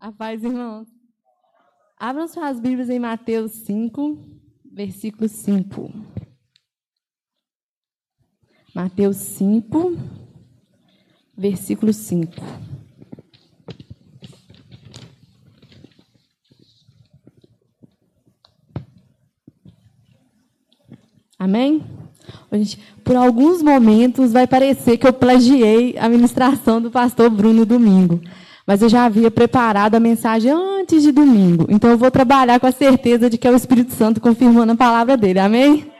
A paz, irmãos. Abram suas Bíblias em Mateus 5, versículo 5. Mateus 5, versículo 5. Amém? Por alguns momentos vai parecer que eu plagiei a ministração do pastor Bruno domingo mas eu já havia preparado a mensagem antes de domingo. Então eu vou trabalhar com a certeza de que é o Espírito Santo confirmando a palavra dele. Amém?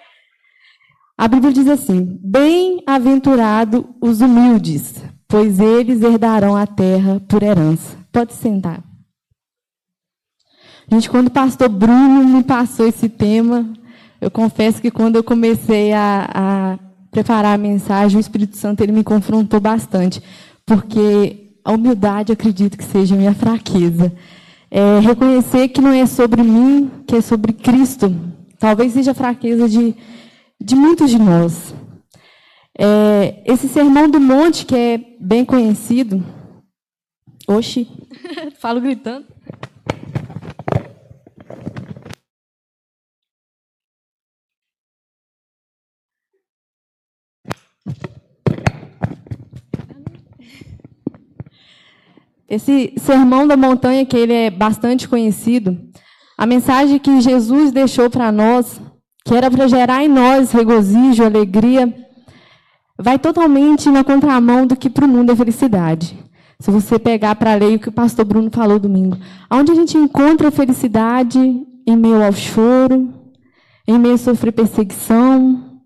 A Bíblia diz assim: Bem-aventurado os humildes, pois eles herdarão a terra por herança. Pode sentar. Gente, quando o pastor Bruno me passou esse tema, eu confesso que quando eu comecei a, a preparar a mensagem, o Espírito Santo ele me confrontou bastante, porque a humildade acredito que seja minha fraqueza. É reconhecer que não é sobre mim, que é sobre Cristo. Talvez seja a fraqueza de, de muitos de nós. É, esse sermão do monte, que é bem conhecido. Oxi, falo gritando. Esse sermão da montanha, que ele é bastante conhecido, a mensagem que Jesus deixou para nós, que era para gerar em nós regozijo, alegria, vai totalmente na contramão do que para o mundo é felicidade. Se você pegar para ler o que o pastor Bruno falou domingo, onde a gente encontra felicidade em meio ao choro, em meio a sofrer perseguição,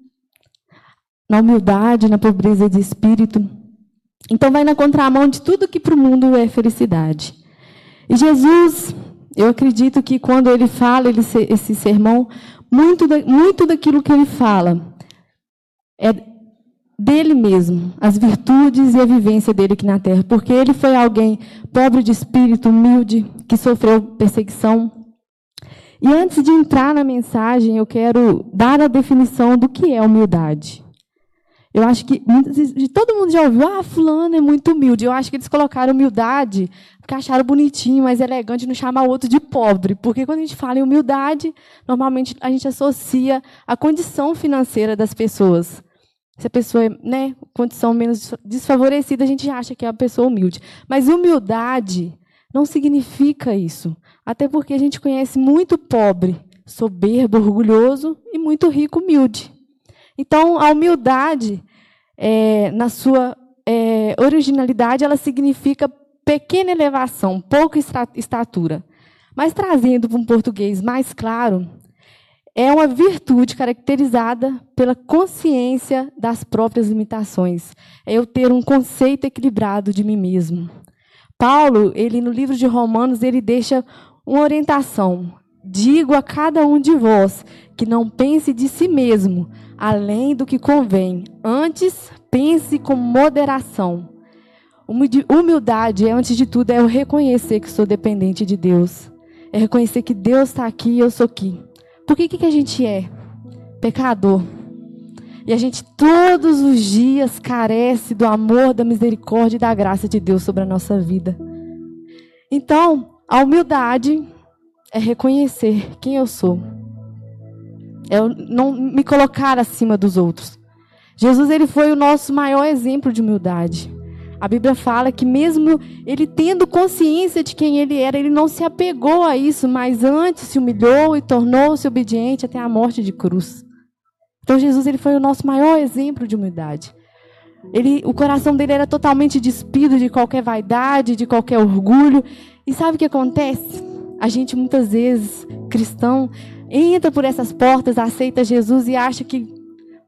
na humildade, na pobreza de espírito. Então vai na contramão de tudo que para o mundo é felicidade. E Jesus, eu acredito que quando ele fala ele, esse sermão, muito, da, muito daquilo que ele fala é dele mesmo, as virtudes e a vivência dele aqui na terra. Porque ele foi alguém pobre de espírito, humilde, que sofreu perseguição. E antes de entrar na mensagem, eu quero dar a definição do que é humildade. Eu acho que todo mundo já ouviu, ah, fulano é muito humilde. Eu acho que eles colocaram humildade porque acharam bonitinho, mais elegante, não chamar o outro de pobre. Porque quando a gente fala em humildade, normalmente a gente associa a condição financeira das pessoas. Se a pessoa é, né, condição menos desfavorecida, a gente acha que é uma pessoa humilde. Mas humildade não significa isso. Até porque a gente conhece muito pobre, soberbo, orgulhoso e muito rico, humilde. Então, a humildade, é, na sua é, originalidade, ela significa pequena elevação, pouca estatura. Mas trazendo para um português mais claro, é uma virtude caracterizada pela consciência das próprias limitações. É eu ter um conceito equilibrado de mim mesmo. Paulo, ele no livro de Romanos, ele deixa uma orientação. Digo a cada um de vós que não pense de si mesmo, além do que convém. Antes, pense com moderação. Humildade, antes de tudo, é eu reconhecer que sou dependente de Deus. É reconhecer que Deus está aqui e eu sou aqui. Por que, que a gente é? Pecador. E a gente todos os dias carece do amor, da misericórdia e da graça de Deus sobre a nossa vida. Então, a humildade é reconhecer quem eu sou é não me colocar acima dos outros. Jesus ele foi o nosso maior exemplo de humildade. A Bíblia fala que mesmo ele tendo consciência de quem ele era, ele não se apegou a isso, mas antes se humilhou e tornou-se obediente até a morte de cruz. Então Jesus ele foi o nosso maior exemplo de humildade. Ele, o coração dele era totalmente despido de qualquer vaidade, de qualquer orgulho. E sabe o que acontece? A gente muitas vezes, cristão, entra por essas portas, aceita Jesus e acha que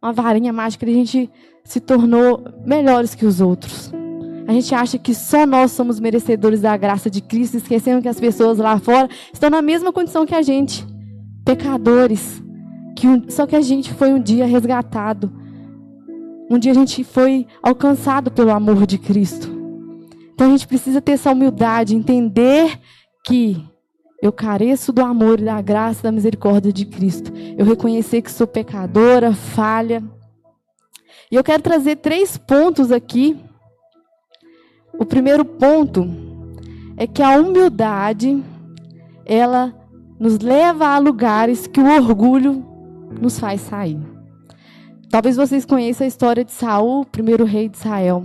uma varinha mágica a gente se tornou melhores que os outros. A gente acha que só nós somos merecedores da graça de Cristo, esquecendo que as pessoas lá fora estão na mesma condição que a gente, pecadores. Que um, só que a gente foi um dia resgatado. Um dia a gente foi alcançado pelo amor de Cristo. Então a gente precisa ter essa humildade, entender que eu careço do amor da graça, da misericórdia de Cristo. Eu reconhecer que sou pecadora, falha. E eu quero trazer três pontos aqui. O primeiro ponto é que a humildade ela nos leva a lugares que o orgulho nos faz sair. Talvez vocês conheçam a história de Saul, primeiro rei de Israel.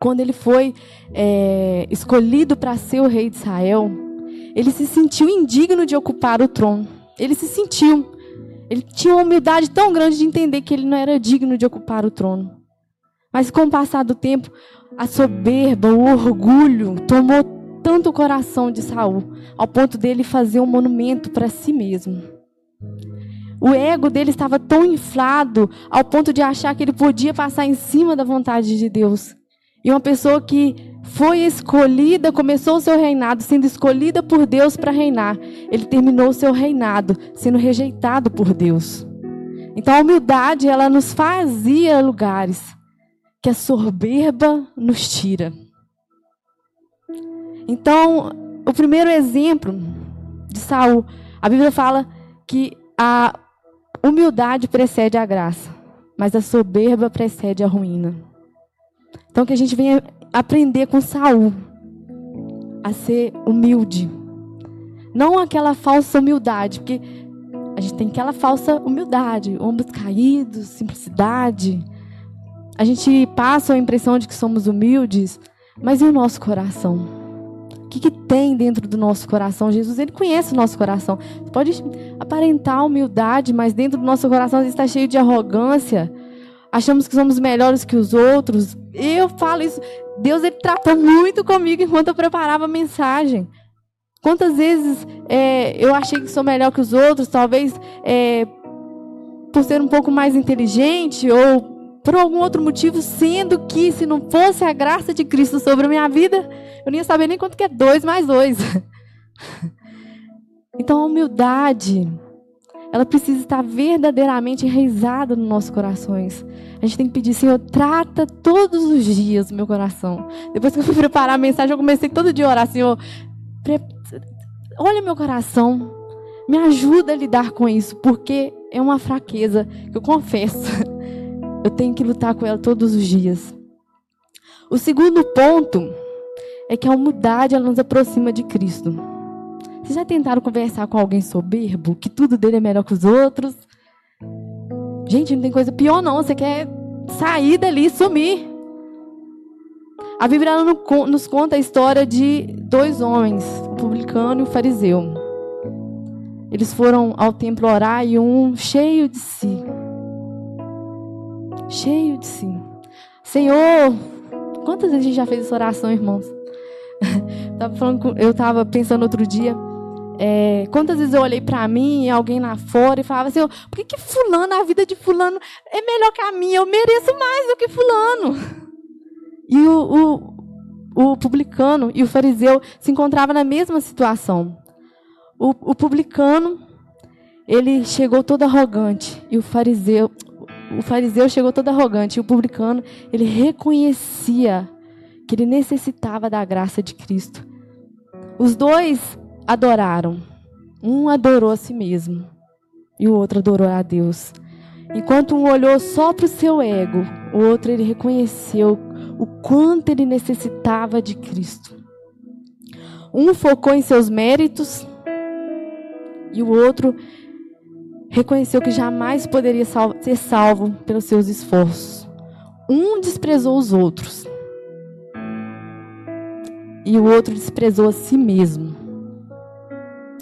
Quando ele foi é, escolhido para ser o rei de Israel, ele se sentiu indigno de ocupar o trono. Ele se sentiu. Ele tinha uma humildade tão grande de entender que ele não era digno de ocupar o trono. Mas com o passar do tempo, a soberba, o orgulho tomou tanto o coração de Saul, ao ponto dele fazer um monumento para si mesmo. O ego dele estava tão inflado ao ponto de achar que ele podia passar em cima da vontade de Deus. E uma pessoa que foi escolhida, começou o seu reinado sendo escolhida por Deus para reinar, ele terminou o seu reinado sendo rejeitado por Deus. Então a humildade, ela nos fazia lugares que a soberba nos tira. Então, o primeiro exemplo de Saul, a Bíblia fala que a humildade precede a graça, mas a soberba precede a ruína. Então que a gente venha aprender com Saul a ser humilde. Não aquela falsa humildade, porque a gente tem aquela falsa humildade, ombros caídos, simplicidade, a gente passa a impressão de que somos humildes, mas e o nosso coração? O que, que tem dentro do nosso coração? Jesus, ele conhece o nosso coração. Pode aparentar humildade, mas dentro do nosso coração está cheio de arrogância. Achamos que somos melhores que os outros. Eu falo isso. Deus ele tratou muito comigo enquanto eu preparava a mensagem. Quantas vezes é, eu achei que sou melhor que os outros, talvez é, por ser um pouco mais inteligente ou por algum outro motivo, sendo que se não fosse a graça de Cristo sobre a minha vida, eu não ia saber nem quanto que é dois mais dois. Então a humildade, ela precisa estar verdadeiramente enraizada nos nossos corações. A gente tem que pedir, Senhor, trata todos os dias o meu coração. Depois que eu fui preparar a mensagem, eu comecei todo dia a orar, Senhor, olha meu coração, me ajuda a lidar com isso, porque é uma fraqueza que eu confesso. Eu tenho que lutar com ela todos os dias. O segundo ponto é que a humildade ela nos aproxima de Cristo. Vocês já tentaram conversar com alguém soberbo, que tudo dele é melhor que os outros? Gente, não tem coisa pior não. Você quer sair dali e sumir. A Bíblia nos conta a história de dois homens, o publicano e o fariseu. Eles foram ao templo orar e um cheio de si cheio de si. Senhor, quantas vezes a gente já fez essa oração, irmãos? eu estava pensando outro dia. É, quantas vezes eu olhei para mim e alguém lá fora e falava assim: por que, que Fulano, a vida de Fulano é melhor que a minha? Eu mereço mais do que Fulano. E o, o, o publicano e o fariseu se encontravam na mesma situação. O, o publicano, ele chegou todo arrogante e o fariseu, o fariseu chegou todo arrogante e o publicano, ele reconhecia que ele necessitava da graça de Cristo. Os dois adoraram. Um adorou a si mesmo e o outro adorou a Deus. Enquanto um olhou só para o seu ego, o outro ele reconheceu o quanto ele necessitava de Cristo. Um focou em seus méritos e o outro reconheceu que jamais poderia ser salvo pelos seus esforços. Um desprezou os outros. E o outro desprezou a si mesmo.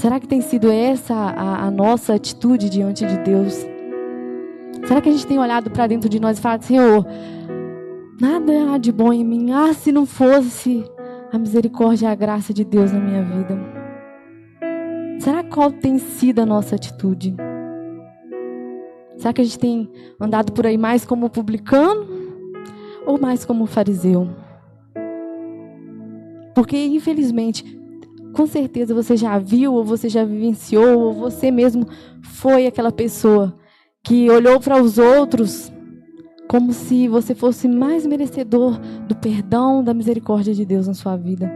Será que tem sido essa a, a nossa atitude diante de Deus? Será que a gente tem olhado para dentro de nós e falado, Senhor, nada há de bom em mim. Ah, se não fosse a misericórdia e a graça de Deus na minha vida. Será qual tem sido a nossa atitude? Será que a gente tem andado por aí mais como publicano ou mais como fariseu? Porque, infelizmente, com certeza você já viu, ou você já vivenciou, ou você mesmo foi aquela pessoa que olhou para os outros como se você fosse mais merecedor do perdão, da misericórdia de Deus na sua vida.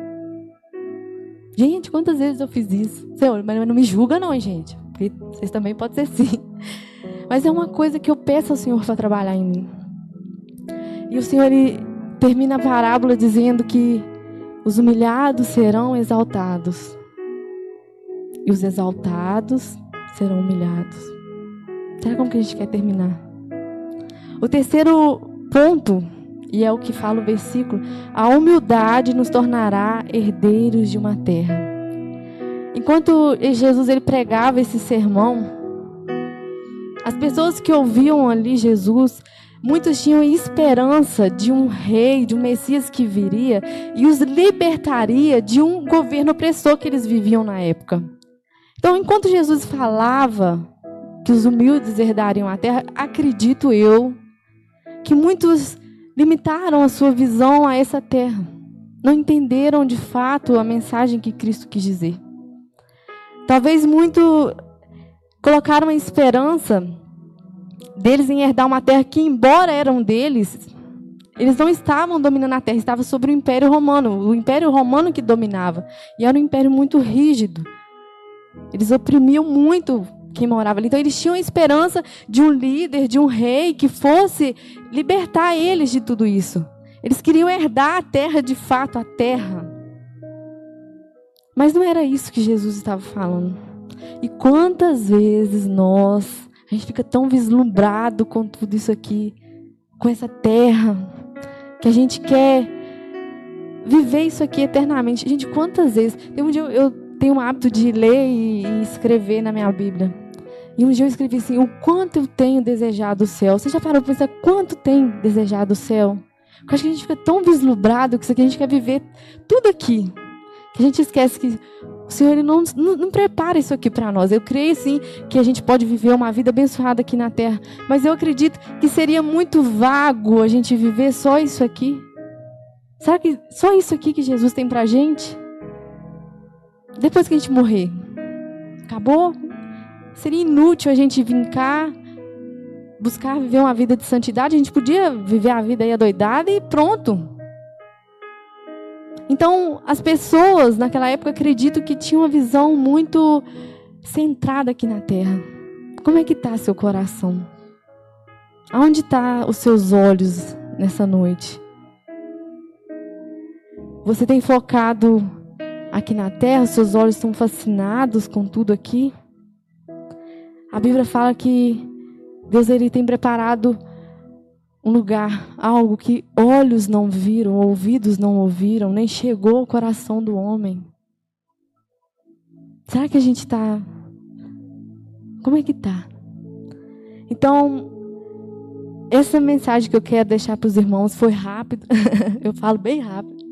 Gente, quantas vezes eu fiz isso? Senhor, mas não me julga não, gente. Porque vocês também podem ser sim. Mas é uma coisa que eu peço ao Senhor para trabalhar em mim. E o Senhor ele termina a parábola dizendo que Os humilhados serão exaltados, e os exaltados serão humilhados. Será como que a gente quer terminar? O terceiro ponto, e é o que fala o versículo, a humildade nos tornará herdeiros de uma terra. Enquanto Jesus ele pregava esse sermão, as pessoas que ouviam ali Jesus, muitos tinham esperança de um rei, de um Messias que viria e os libertaria de um governo opressor que eles viviam na época. Então, enquanto Jesus falava que os humildes herdariam a terra, acredito eu que muitos limitaram a sua visão a essa terra. Não entenderam de fato a mensagem que Cristo quis dizer. Talvez muito colocaram a esperança deles em herdar uma terra que, embora eram deles, eles não estavam dominando a terra, estava sobre o Império Romano, o Império Romano que dominava. E era um império muito rígido. Eles oprimiam muito quem morava ali. Então eles tinham a esperança de um líder, de um rei que fosse libertar eles de tudo isso. Eles queriam herdar a terra de fato, a terra. Mas não era isso que Jesus estava falando. E quantas vezes nós, a gente fica tão vislumbrado com tudo isso aqui, com essa terra, que a gente quer viver isso aqui eternamente. Gente, quantas vezes. Tem um dia eu, eu tenho o hábito de ler e, e escrever na minha Bíblia. E um dia eu escrevi assim: o quanto eu tenho desejado o céu. Você já parou para pensar quanto tem desejado o céu? Porque acho que a gente fica tão vislumbrado que isso aqui a gente quer viver tudo aqui. Que a gente esquece que o Senhor ele não, não, não prepara isso aqui para nós. Eu creio sim que a gente pode viver uma vida abençoada aqui na terra. Mas eu acredito que seria muito vago a gente viver só isso aqui. Será que só isso aqui que Jesus tem para gente? Depois que a gente morrer, acabou? Seria inútil a gente vir cá, buscar viver uma vida de santidade. A gente podia viver a vida aí adoidada e pronto. Então, as pessoas naquela época acredito que tinham uma visão muito centrada aqui na terra. Como é que está seu coração? Aonde está os seus olhos nessa noite? Você tem focado aqui na terra? Os seus olhos estão fascinados com tudo aqui? A Bíblia fala que Deus ele tem preparado um lugar, algo que olhos não viram, ouvidos não ouviram, nem chegou ao coração do homem. Será que a gente está. Como é que está? Então, essa mensagem que eu quero deixar para os irmãos foi rápida. eu falo bem rápido.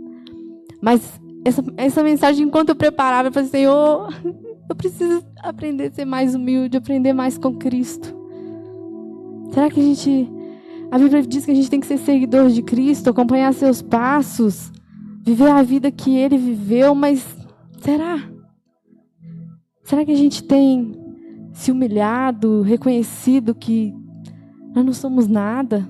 Mas essa, essa mensagem, enquanto eu preparava, eu falei, Senhor, eu preciso aprender a ser mais humilde, aprender mais com Cristo. Será que a gente a Bíblia diz que a gente tem que ser seguidor de Cristo, acompanhar seus passos, viver a vida que ele viveu, mas será? Será que a gente tem se humilhado, reconhecido que nós não somos nada?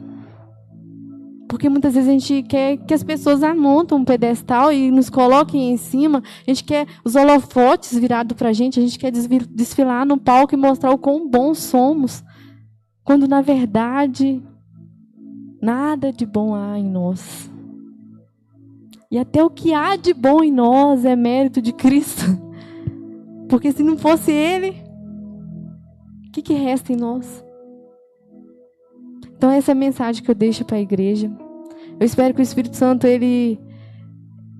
Porque muitas vezes a gente quer que as pessoas amontam um pedestal e nos coloquem em cima. A gente quer os holofotes virados para a gente. A gente quer desfilar no palco e mostrar o quão bons somos. Quando, na verdade, Nada de bom há em nós. E até o que há de bom em nós é mérito de Cristo. Porque se não fosse Ele, o que, que resta em nós? Então essa é a mensagem que eu deixo para a igreja. Eu espero que o Espírito Santo ele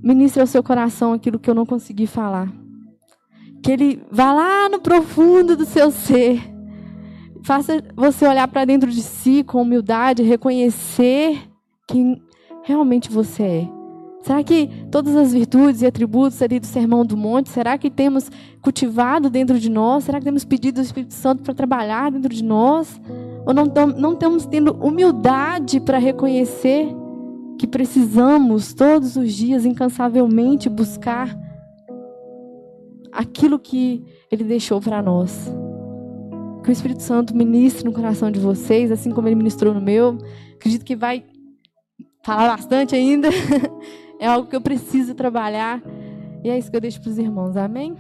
ministre ao seu coração aquilo que eu não consegui falar. Que ele vá lá no profundo do seu ser faça você olhar para dentro de si com humildade, reconhecer quem realmente você é. Será que todas as virtudes e atributos ali do Sermão do Monte, será que temos cultivado dentro de nós? Será que temos pedido ao Espírito Santo para trabalhar dentro de nós? Ou não, não estamos tendo humildade para reconhecer que precisamos todos os dias, incansavelmente, buscar aquilo que Ele deixou para nós? Que o Espírito Santo ministre no coração de vocês, assim como ele ministrou no meu. Acredito que vai falar bastante ainda. é algo que eu preciso trabalhar. E é isso que eu deixo para os irmãos. Amém?